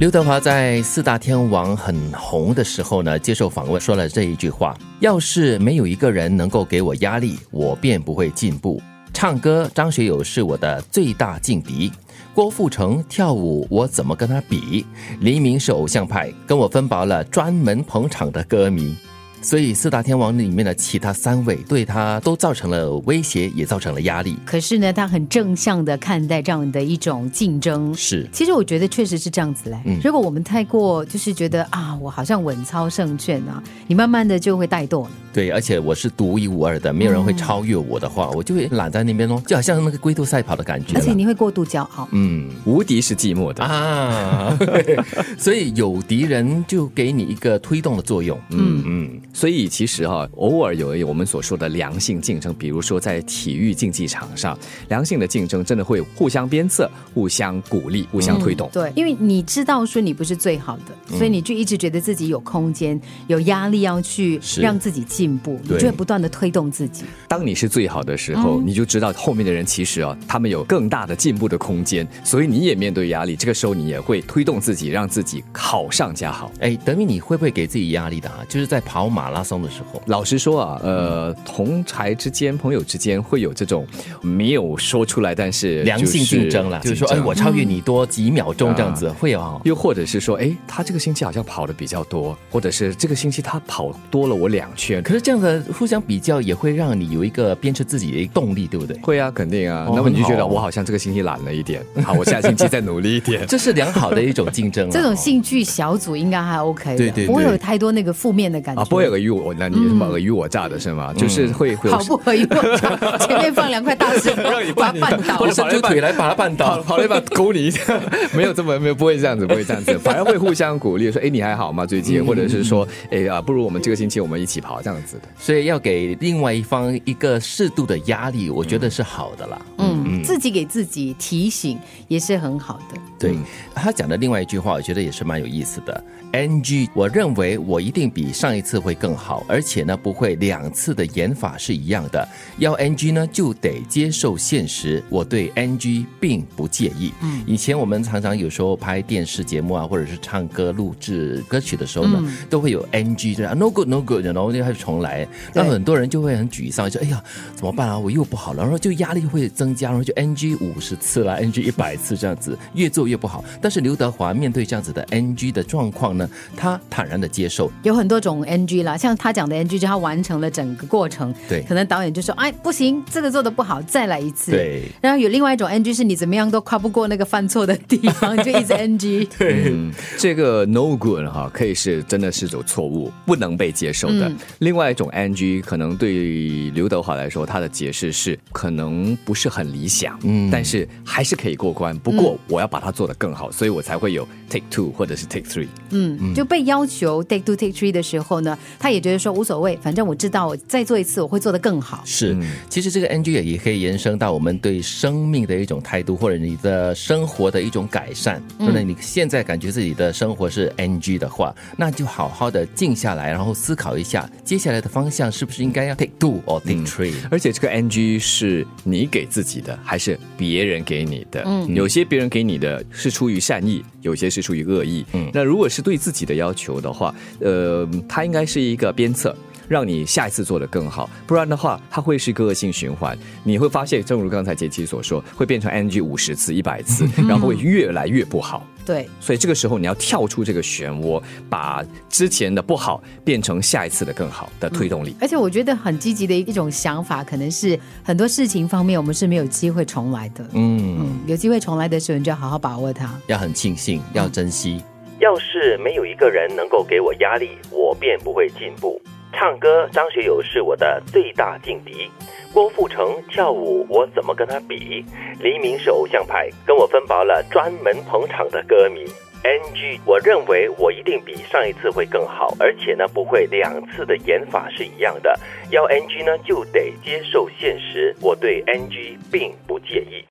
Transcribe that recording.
刘德华在四大天王很红的时候呢，接受访问说了这一句话：“要是没有一个人能够给我压力，我便不会进步。唱歌，张学友是我的最大劲敌；郭富城跳舞，我怎么跟他比？黎明是偶像派，跟我分薄了专门捧场的歌迷。”所以四大天王里面的其他三位对他都造成了威胁，也造成了压力。可是呢，他很正向的看待这样的一种竞争。是，其实我觉得确实是这样子嘞。如果我们太过就是觉得啊，我好像稳操胜券啊，你慢慢的就会怠惰了。对，而且我是独一无二的，没有人会超越我的话，我就会懒在那边哦，就好像那个龟兔赛跑的感觉。而且你会过度骄傲。嗯，无敌是寂寞的啊，所以有敌人就给你一个推动的作用。嗯嗯，所以其实。啊，偶尔有我们所说的良性竞争，比如说在体育竞技场上，良性的竞争真的会互相鞭策、互相鼓励、互相推动。对，因为你知道说你不是最好的，所以你就一直觉得自己有空间、有压力要去让自己进步，你就会不断的推动自己。当你是最好的时候，你就知道后面的人其实啊，他们有更大的进步的空间，所以你也面对压力。这个时候你也会推动自己，让自己好上加好。哎，德明，你会不会给自己压力的啊？就是在跑马拉松的时候。老实说啊，呃，同台之间、朋友之间会有这种没有说出来，但是良性竞争了，就是说，哎，我超越你多几秒钟这样子会有。又或者是说，哎，他这个星期好像跑的比较多，或者是这个星期他跑多了我两圈。可是这样的互相比较也会让你有一个鞭策自己的一个动力，对不对？会啊，肯定啊。那么你就觉得我好像这个星期懒了一点，好，我下星期再努力一点。这是良好的一种竞争。这种兴趣小组应该还 OK，对对，不会有太多那个负面的感觉。啊，不会尔虞我那你什么尔虞我诈的是吗？就是会好不尔虞我诈，前面放两块大石头让你把绊倒，或者伸出腿来把它绊倒，跑了一把勾你一下，没有这么没有不会这样子，不会这样子，反而会互相鼓励，说哎你还好吗？最近，或者是说哎啊，不如我们这个星期我们一起跑这样子的。所以要给另外一方一个适度的压力，我觉得是好的啦。嗯，自己给自己提醒也是很好的。对他讲的另外一句话，我觉得也是蛮有意思的。NG，我认为我一定比上一次会更好，而且呢不会两次的演法是一样的。要 NG 呢，就得接受现实。我对 NG 并不介意。嗯，以前我们常常有时候拍电视节目啊，或者是唱歌录制歌曲的时候呢，都会有 NG，就是 No good No good，然后就开始重来，那很多人就会很沮丧，说哎呀怎么办啊，我又不好了，然后就压力会增加，然后就 NG 五十次了，NG 一百次这样子，越做越不好。但是刘德华面对这样子的 NG 的状况呢？他坦然的接受，有很多种 NG 啦，像他讲的 NG，就他完成了整个过程，对，可能导演就说，哎，不行，这个做的不好，再来一次，对。然后有另外一种 NG，是你怎么样都跨不过那个犯错的地方，就一直 NG。对，这个 No good 哈，可以是真的是种错误，不能被接受的。另外一种 NG，可能对刘德华来说，他的解释是可能不是很理想，嗯，但是还是可以过关。不过我要把它做得更好，所以我才会有 Take Two 或者是 Take Three。嗯，就。被要求 take two take three 的时候呢，他也觉得说无所谓，反正我知道我再做一次我会做得更好。是，其实这个 NG 也也可以延伸到我们对生命的一种态度，或者你的生活的一种改善。那你现在感觉自己的生活是 NG 的话，那就好好的静下来，然后思考一下接下来的方向是不是应该要 take two or take three。而且这个 NG 是你给自己的，还是别人给你的？嗯，有些别人给你的是出于善意，有些是出于恶意。嗯，那如果是对自己的。要求的话，呃，它应该是一个鞭策，让你下一次做得更好。不然的话，它会是个恶性循环。你会发现，正如刚才杰奇所说，会变成 NG 五十次、一百次，然后会越来越不好。对，所以这个时候你要跳出这个漩涡，把之前的不好变成下一次的更好的推动力。而且我觉得很积极的一种想法，可能是很多事情方面我们是没有机会重来的。嗯，有机会重来的时候，你就要好好把握它，要很庆幸，要珍惜。要是没有一个人能够给我压力，我便不会进步。唱歌，张学友是我的最大劲敌。郭富城跳舞，我怎么跟他比？黎明是偶像派，跟我分薄了专门捧场的歌迷。NG，我认为我一定比上一次会更好，而且呢不会两次的演法是一样的。要 NG 呢，就得接受现实。我对 NG 并不介意。